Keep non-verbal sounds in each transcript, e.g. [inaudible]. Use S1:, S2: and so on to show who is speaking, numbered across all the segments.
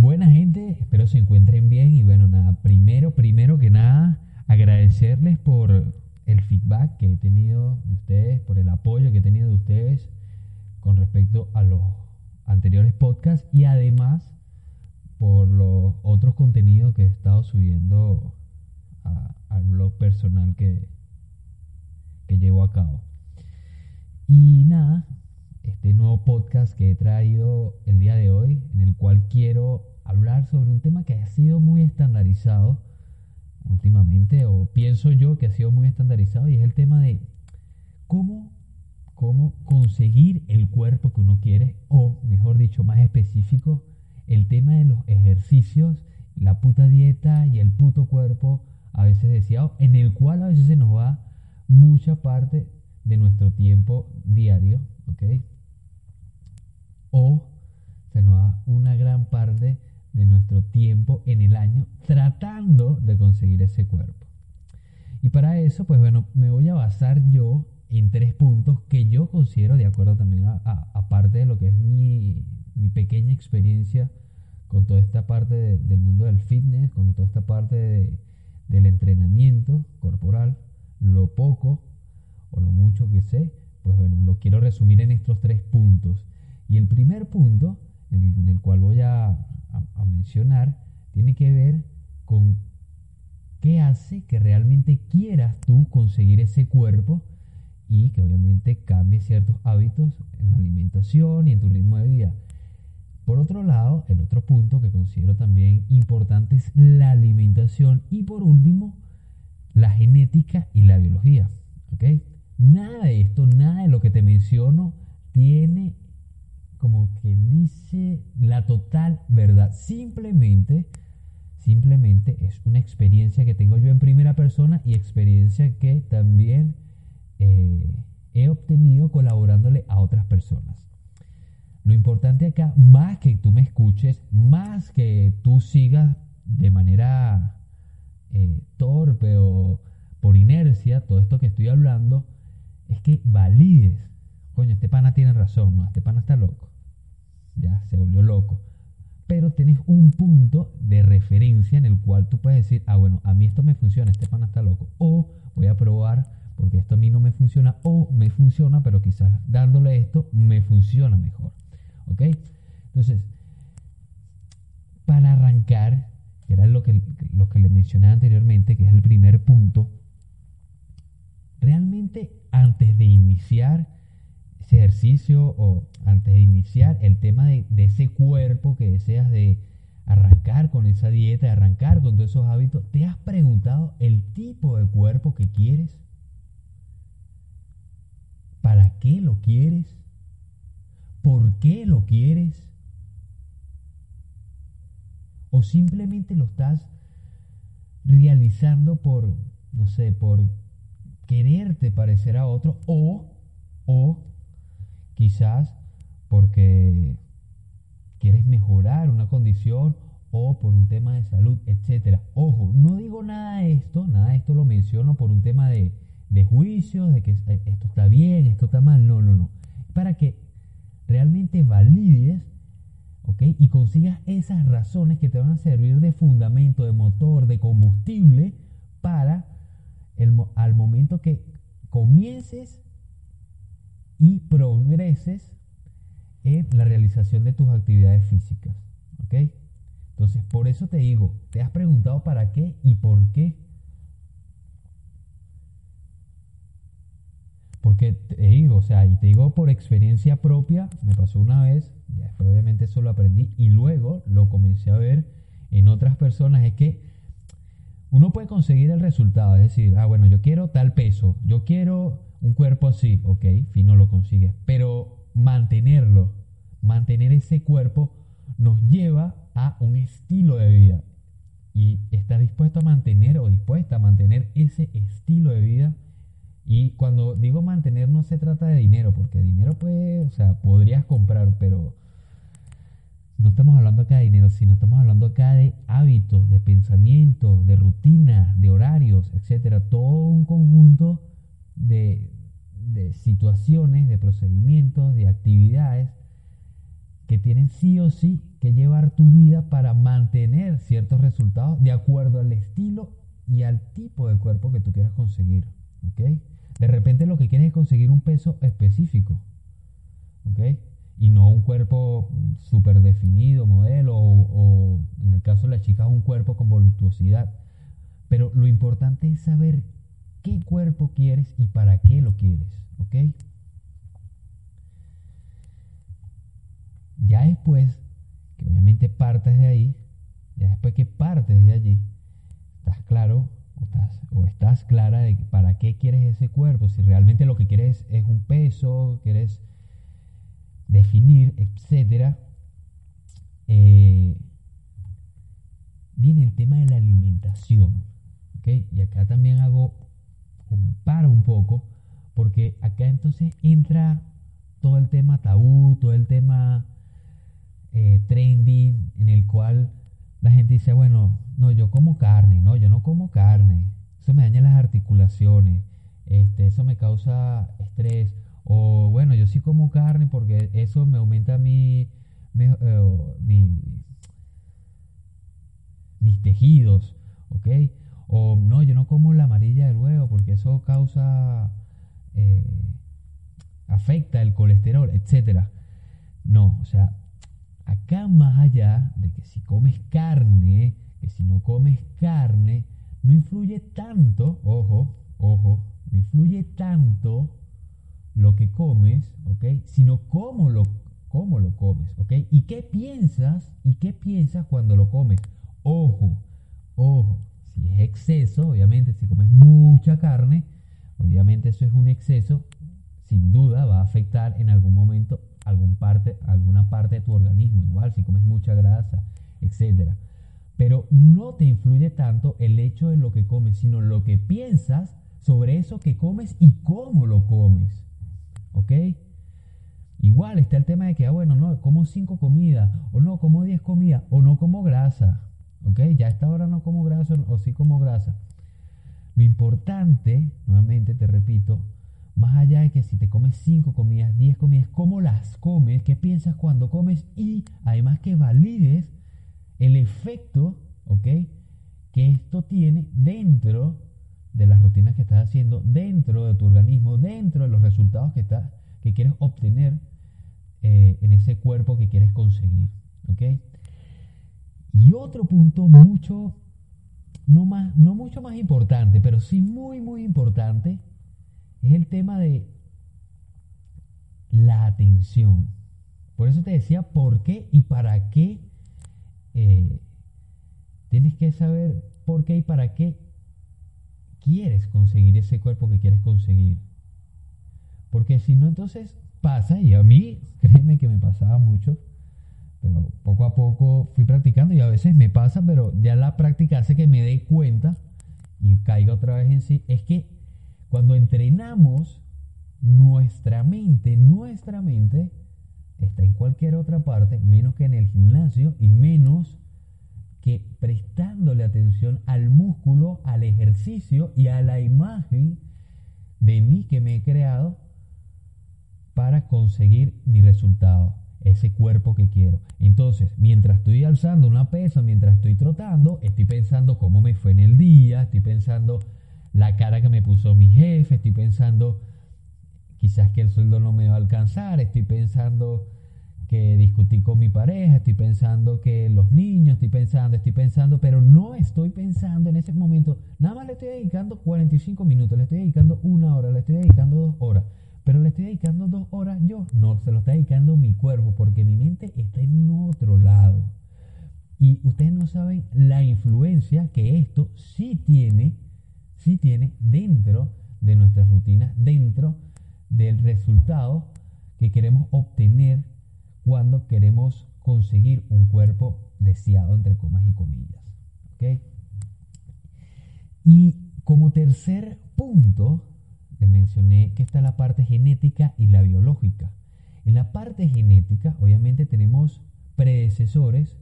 S1: Buena gente, espero se encuentren bien y bueno, nada, primero, primero que nada, agradecerles por el feedback que he tenido de ustedes, por el apoyo que he tenido de ustedes con respecto a los anteriores podcasts y además por los otros contenidos que he estado subiendo a- al blog personal que, que llevo a cabo. Y nada, podcast que he traído el día de hoy, en el cual quiero hablar sobre un tema que ha sido muy estandarizado últimamente, o pienso yo que ha sido muy estandarizado, y es el tema de cómo, cómo conseguir el cuerpo que uno quiere, o mejor dicho, más específico, el tema de los ejercicios, la puta dieta y el puto cuerpo a veces deseado, en el cual a veces se nos va mucha parte de nuestro tiempo diario, ¿ok? O se nos va una gran parte de nuestro tiempo en el año tratando de conseguir ese cuerpo. Y para eso, pues bueno, me voy a basar yo en tres puntos que yo considero, de acuerdo también a, parte de lo que es mi, mi pequeña experiencia con toda esta parte de- del mundo del fitness, con toda esta parte de- del entrenamiento corporal, lo poco o lo mucho que sé, pues bueno, lo quiero resumir en estos tres puntos. Y el primer punto, en el, cual voy a, mencionar, tiene que ver con qué hace que realmente quieras tú conseguir ese cuerpo y que obviamente cambie ciertos hábitos en la alimentación y en tu ritmo de vida. Por otro lado, el otro punto que considero también importante es la alimentación y por último, la genética y la biología. Nada de esto, nada de lo que te menciono tiene como que dice la total verdad. Simplemente, simplemente es una experiencia que tengo yo en primera persona y experiencia que también eh, he obtenido colaborándole a otras personas. Lo importante acá, más que tú me escuches, más que tú sigas de manera eh, torpe o por inercia todo esto que estoy hablando, es que valides. Coño, este pana tiene razón, no, este pana está loco. Ya, se volvió loco. Pero tienes un punto de referencia en el cual tú puedes decir, ah, bueno, a mí esto me funciona, este pana está loco. O voy a probar porque esto a mí no me funciona, o me funciona, pero quizás dándole esto me funciona mejor. ¿Ok? Entonces, para arrancar, que era lo que, lo que le mencioné anteriormente, que es el primer punto, realmente antes de iniciar ejercicio o antes de iniciar el tema de, de ese cuerpo que deseas de arrancar con esa dieta, de arrancar con todos esos hábitos, ¿te has preguntado el tipo de cuerpo que quieres? ¿Para qué lo quieres? ¿Por qué lo quieres? ¿O simplemente lo estás realizando por, no sé, por quererte parecer a otro o, o quizás porque quieres mejorar una condición o por un tema de salud, etcétera. Ojo, no digo nada de esto, nada de esto lo menciono por un tema de, de juicio, de que esto está bien, esto está mal, no, no, no. Para que realmente valides ¿ok? y consigas esas razones que te van a servir de fundamento, de motor, de combustible para el, al momento que comiences y progreses en la realización de tus actividades físicas. ¿ok? Entonces, por eso te digo, ¿te has preguntado para qué y por qué? Porque te digo, o sea, y te digo por experiencia propia, me pasó una vez, ya después obviamente eso lo aprendí y luego lo comencé a ver en otras personas, es que uno puede conseguir el resultado, es decir, ah, bueno, yo quiero tal peso, yo quiero un cuerpo así, ok, fino lo consigues, pero mantenerlo, mantener ese cuerpo nos lleva a un estilo de vida. Y estás dispuesto a mantener o dispuesta a mantener ese estilo de vida. Y cuando digo mantener no se trata de dinero, porque dinero pues, o sea, podrías comprar, pero no estamos hablando acá de dinero, sino estamos hablando acá de hábitos, de pensamientos, de rutinas, de horarios, etcétera. Todo un conjunto de, de de procedimientos, de actividades que tienen sí o sí que llevar tu vida para mantener ciertos resultados de acuerdo al estilo y al tipo de cuerpo que tú quieras conseguir. ¿ok? De repente lo que quieres es conseguir un peso específico. ¿ok? Y no un cuerpo súper definido, modelo, o, en el caso de las chicas un cuerpo con voluptuosidad. Pero lo importante es saber qué cuerpo quieres y para qué lo quieres. Ya después, que obviamente partes de ahí, ya después que partes de allí, estás claro o estás, o estás clara de para qué quieres ese cuerpo, si realmente lo que quieres es un peso, quieres definir, etcétera. Eh, viene el tema de la alimentación, ¿ok? Y acá también hago, o paro un poco, porque acá entonces entra todo el tema tabú, todo el tema eh, trending, en el cual la gente dice, bueno, no, yo como carne, no, yo no como carne, eso me daña las articulaciones, este, eso me causa estrés, o bueno, yo sí como carne porque eso me aumenta mi, eh, mi mis tejidos, ¿ok? O no, yo no como la amarilla del huevo porque eso causa, eh, afecta el colesterol, etcétera. No, o sea, acá más allá de que si comes carne, que si no comes carne, no influye tanto, ojo, ojo, no influye tanto lo que comes, ¿ok? Sino cómo lo, cómo lo comes, ¿ok? ¿Y qué piensas? ¿Y qué piensas cuando lo comes? Ojo, ojo, si es exceso, obviamente, si comes mucha carne, obviamente eso es un exceso, sin duda va a afectar en algún momento algún parte, alguna parte de tu organismo, igual si comes mucha grasa, etcétera. Pero no te influye tanto el hecho de lo que comes, sino lo que piensas sobre eso que comes y cómo lo comes. ¿Ok? Igual está el tema de que, ah, bueno, no, como cinco comidas, o no, como diez comidas, o no como grasa. ¿Ok? Ya a esta hora no como grasa o sí como grasa. Lo importante, nuevamente te repito, más allá de que si te comes 5 comidas, 10 comidas, cómo las comes, qué piensas cuando comes y además que valides el efecto. Que esto tiene dentro de las rutinas que estás haciendo, dentro de tu organismo, dentro de los resultados que, estás, que quieres obtener eh, en ese cuerpo que quieres conseguir. Y otro punto mucho, no, más, no mucho más importante, pero sí muy, muy importante, es el tema de la atención. Por eso te decía por qué y para qué eh, tienes que saber por qué y para qué quieres conseguir ese cuerpo que quieres conseguir. Porque si no, entonces pasa, y a mí, [laughs] créeme que me pasaba mucho, pero poco a poco fui practicando y a veces me pasa, pero ya la práctica hace que me dé cuenta y caiga otra vez en sí, es que cuando entrenamos nuestra mente, nuestra mente está en cualquier otra parte, menos que en el gimnasio y menos que prestándole atención al músculo, al ejercicio y a la imagen de mí que me he creado para conseguir mi resultado, ese cuerpo que quiero. Entonces, mientras estoy alzando una pesa, mientras estoy trotando, estoy pensando cómo me fue en el día, estoy pensando la cara que me puso mi jefe, estoy pensando quizás que el sueldo no me va a alcanzar, estoy pensando que discutí con mi pareja, estoy pensando que los niños, estoy pensando, estoy pensando, pero no estoy pensando en ese momento, nada más le estoy dedicando 45 minutos, le estoy dedicando una hora, le estoy dedicando dos horas, pero le estoy dedicando dos horas yo, no, se lo está dedicando mi cuerpo, porque mi mente está en otro lado. Y ustedes no saben la influencia que esto sí tiene sí tiene dentro de nuestras rutinas, dentro del resultado que queremos obtener cuando queremos conseguir un cuerpo deseado, entre comas y comillas. ¿ok? Y como tercer punto, les mencioné que está la parte genética y la biológica. En la parte genética, obviamente tenemos predecesores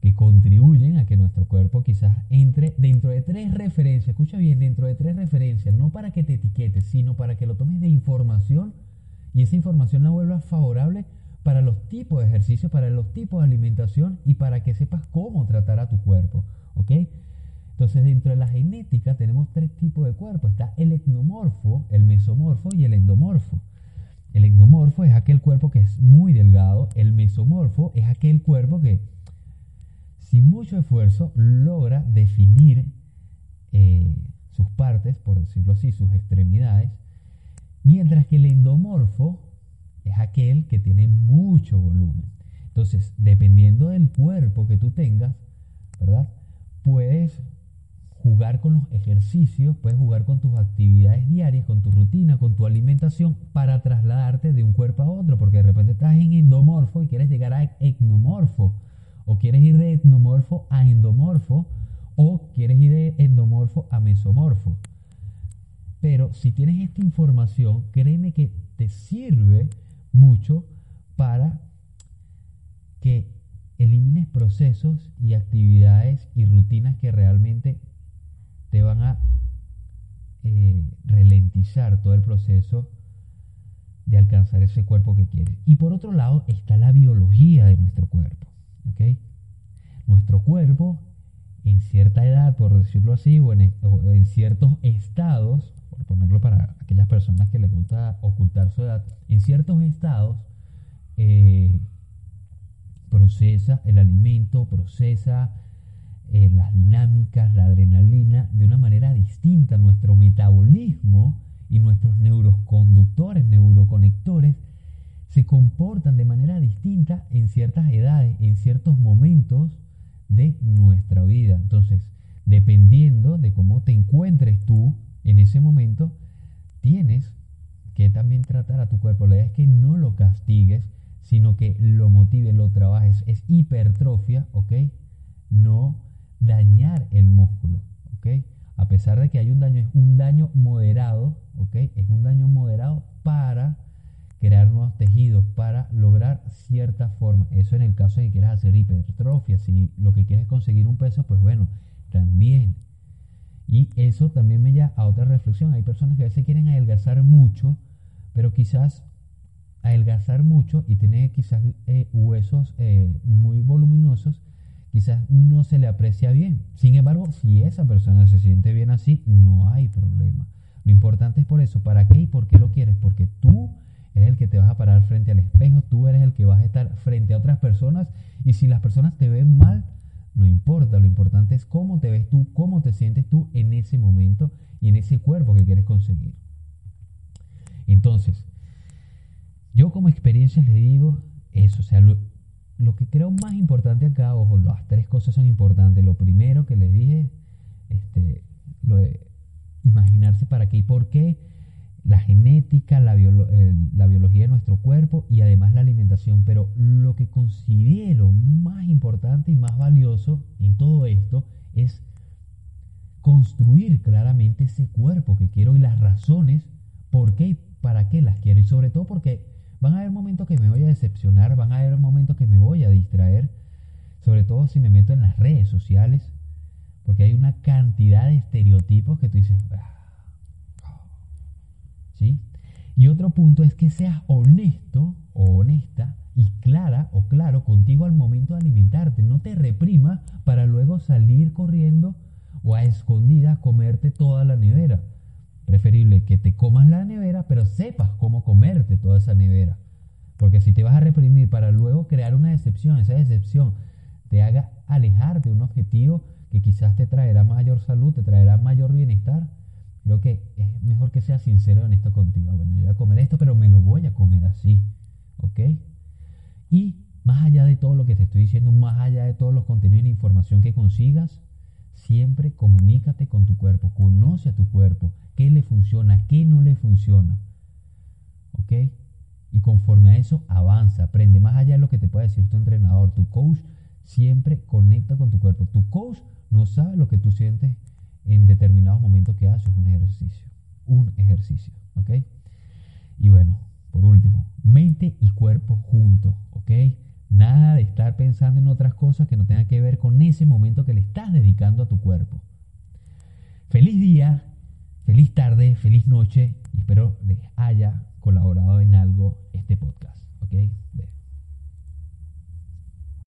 S1: que contribuyen a que nuestro cuerpo quizás entre dentro de tres referencias, escucha bien, dentro de tres referencias, no para que te etiquetes, sino para que lo tomes de información y esa información la vuelvas favorable para los tipos de ejercicio, para los tipos de alimentación y para que sepas cómo tratar a tu cuerpo, ¿ok? Entonces, dentro de la genética tenemos tres tipos de cuerpo. Está el ectomorfo, el mesomorfo y el endomorfo. El endomorfo es aquel cuerpo que es muy delgado. El mesomorfo es aquel cuerpo que, sin mucho esfuerzo, logra definir eh, sus partes, por decirlo así, sus extremidades. Mientras que el endomorfo es aquel que tiene mucho volumen. Entonces, dependiendo del cuerpo que tú tengas, ¿verdad? Puedes jugar con los ejercicios, puedes jugar con tus actividades diarias, con tu rutina, con tu alimentación para trasladarte de un cuerpo a otro, porque de repente estás en endomorfo y quieres llegar a etnomorfo, o quieres ir de etnomorfo a endomorfo, o quieres ir de endomorfo a mesomorfo. Pero si tienes esta información, créeme que te sirve mucho para que elimines procesos y actividades y rutinas que realmente te van a eh, ralentizar todo el proceso de alcanzar ese cuerpo que quieres. Y por otro lado está la biología de nuestro cuerpo. Nuestro cuerpo en cierta edad, por decirlo así, o en, ciertos estados, por ponerlo para aquellas personas que les gusta ocultar su edad, en ciertos estados eh, procesa el alimento, procesa eh, las dinámicas, la adrenalina, de una manera distinta. Nuestro metabolismo y nuestros neuroconductores, neuroconectores, se comportan de manera distinta en ciertas edades, en ciertos momentos de nuestra vida. Entonces, dependiendo de cómo te encuentres tú en ese momento, tienes que también tratar a tu cuerpo. La idea es que no lo castigues, sino que lo motive, lo trabajes. Es hipertrofia, ¿ok? No dañar el músculo, ¿ok? A pesar de que hay un daño, es un daño moderado, ¿ok? Es un daño moderado para crear nuevos tejidos, para lograr cierta forma. Eso en el caso de que quieras hacer hipertrofia, si lo que quieres es conseguir un peso, pues bueno, también. Y eso también me lleva a otra reflexión. Hay personas que a veces quieren adelgazar mucho, pero quizás adelgazar mucho y tener quizás eh, huesos eh, muy voluminosos quizás no se le aprecia bien. Sin embargo, si esa persona se siente bien así, no hay problema. Lo importante es por eso, ¿para qué y por qué lo quieres? Porque tú eres el que te vas a parar frente al espejo, tú eres el que vas a estar frente a otras personas y si las personas te ven mal, no importa, lo importante es cómo te ves tú, cómo te sientes tú en ese momento y en ese cuerpo que quieres conseguir. Entonces, yo como experiencia le digo eso, o sea, lo, que creo más importante acá, ojo, las tres cosas son importantes. Lo primero que les dije, este, lo de imaginarse para qué y por qué, la genética, la, la biología de nuestro cuerpo y además la alimentación. Pero lo que considero más importante y más valioso en todo esto es construir claramente ese cuerpo que quiero y las razones por qué y para qué las quiero. Y sobre todo porque Van a haber momentos que me voy a decepcionar, van a haber momentos que me voy a distraer, sobre todo si me meto en las redes sociales, porque hay una cantidad de estereotipos que tú dices, ah, ¿sí? Y otro punto es que seas honesto o honesta y clara o claro contigo al momento de alimentarte. No te reprimas para luego salir corriendo o a escondidas comerte toda la nevera preferible que te comas la nevera, pero sepas cómo comerte toda esa nevera. Porque si te vas a reprimir para luego crear una decepción, esa decepción te haga alejarte de un objetivo que quizás te traerá mayor salud, te traerá mayor bienestar, creo que es mejor que seas sincero y honesto contigo. Bueno, yo voy a comer esto, pero me lo voy a comer así. ¿Ok? Y más allá de todo lo que te estoy diciendo, más allá de todos los contenidos e información que consigas, siempre comunícate con tu cuerpo, conoce a tu cuerpo, qué le funciona, qué no le funciona. ¿Ok? Y conforme a eso, avanza, aprende. Más allá de lo que te pueda decir tu entrenador, tu coach, siempre conecta con tu cuerpo. Tu coach no sabe lo que tú sientes en determinados momentos que haces un ejercicio. Un ejercicio, ¿ok? Y bueno, por último, mente y cuerpo juntos, ¿ok? Nada de estar pensando en otras cosas que no tengan que ver con ese momento que le estás dedicando a tu cuerpo. Feliz día, feliz tarde, feliz noche y espero les haya colaborado en algo este podcast, ¿ok?